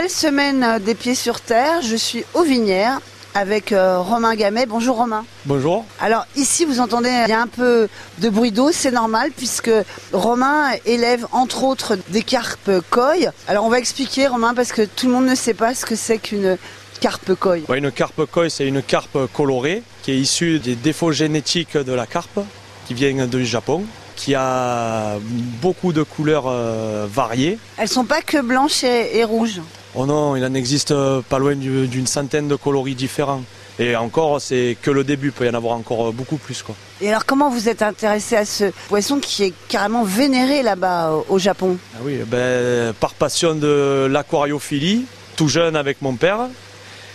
nouvelle semaine des pieds sur terre. Je suis au Vinière avec euh, Romain Gamet. Bonjour Romain. Bonjour. Alors ici vous entendez il y a un peu de bruit d'eau, c'est normal puisque Romain élève entre autres des carpes koi. Alors on va expliquer Romain parce que tout le monde ne sait pas ce que c'est qu'une carpe koi. Ouais, une carpe koi, c'est une carpe colorée qui est issue des défauts génétiques de la carpe qui vient du Japon qui a beaucoup de couleurs euh, variées. Elles sont pas que blanches et, et rouges. Oh non, il en existe pas loin du- d'une centaine de coloris différents. Et encore, c'est que le début, il peut y en avoir encore beaucoup plus. Quoi. Et alors comment vous êtes intéressé à ce poisson qui est carrément vénéré là-bas au- Japon? Ah oui, ben, par passion de l'aquariophilie, tout jeune avec mon père.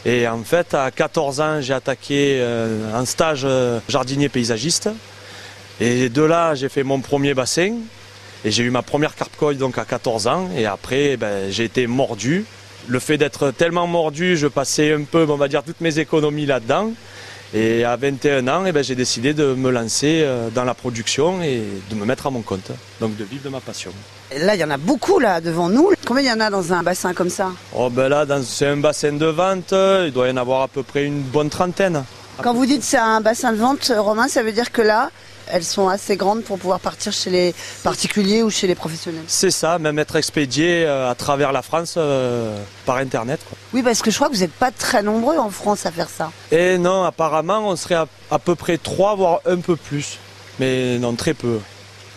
Et en fait, à 14 ans, j'ai attaqué euh, un stage euh, jardinier paysagiste. Et de là, j'ai fait mon premier bassin. Et j'ai eu ma première carpe donc à 14 ans. Et après, ben, j'ai été mordu. Le fait d'être tellement mordu, je passais un peu, on va dire, toutes mes économies là-dedans. Et à 21 ans, eh ben, j'ai décidé de me lancer euh, dans la production et de me mettre à mon compte. Donc de vivre de ma passion. Et Là, il y en a beaucoup là devant nous. Combien il y en a dans un bassin comme ça? Oh ben là, c'est un bassin de vente, il doit y en avoir à peu près une bonne trentaine. Quand vous dites c'est un bassin de vente, Romain, ça veut dire que là, elles sont assez grandes pour pouvoir partir chez les particuliers ou chez les professionnels. C'est ça, même être expédié euh, à travers la France euh, par Internet. quoi. Oui, parce que je crois que vous n'êtes pas très nombreux en France à faire ça. Et non, apparemment, on serait à, à peu près trois, voire un peu plus. Mais non, très peu.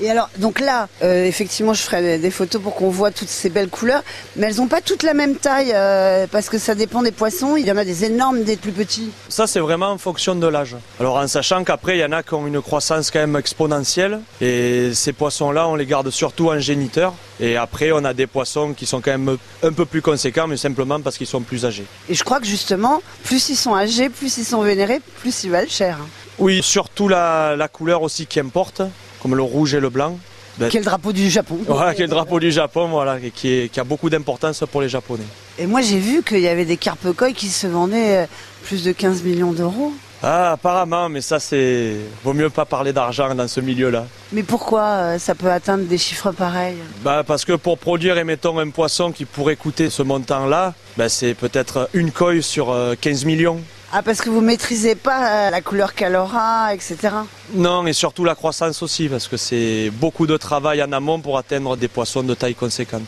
Et alors, donc là, euh, effectivement, je ferai des- photos pour qu'on voit toutes ces belles couleurs, mais elles n'ont pas toutes la même taille, euh, parce que ça dépend des poissons. Il y en a des énormes, des plus petits. Ça, c'est vraiment en fonction de l'âge. Alors, en sachant qu'après, il y en a qui ont une croissance quand même exponentielle. Et ces poissons-là, on les garde surtout en géniteur. Et après, on a des poissons qui sont quand même un peu plus conséquents, mais simplement parce qu'ils sont plus âgés. Et je crois que justement, plus ils sont âgés, plus ils sont vénérés, plus ils valent cher. Oui, surtout la, la couleur aussi qui importe, comme le rouge et le blanc. Ben, Quel drapeau du Japon. Voilà, le drapeau du Japon, voilà, et qui, est- qui a beaucoup d'importance pour les Japonais. Et moi, j'ai vu qu'il y avait des carpe koi qui se vendaient euh, plus de 15 millions d'euros. Ah, apparemment, mais ça, c'est. Vaut mieux pas parler d'argent dans ce milieu-là. Mais pourquoi euh, ça peut atteindre des chiffres pareils? Bah, parce que pour produire, mettons, un poisson qui pourrait coûter ce montant-là, bah, c'est peut-être une coille sur euh, 15 millions. Ah, parce que vous maîtrisez pas euh, la couleur qu'elle aura, etc. Non, et surtout la croissance aussi, parce que c'est beaucoup de travail en amont pour atteindre des poissons de taille conséquente.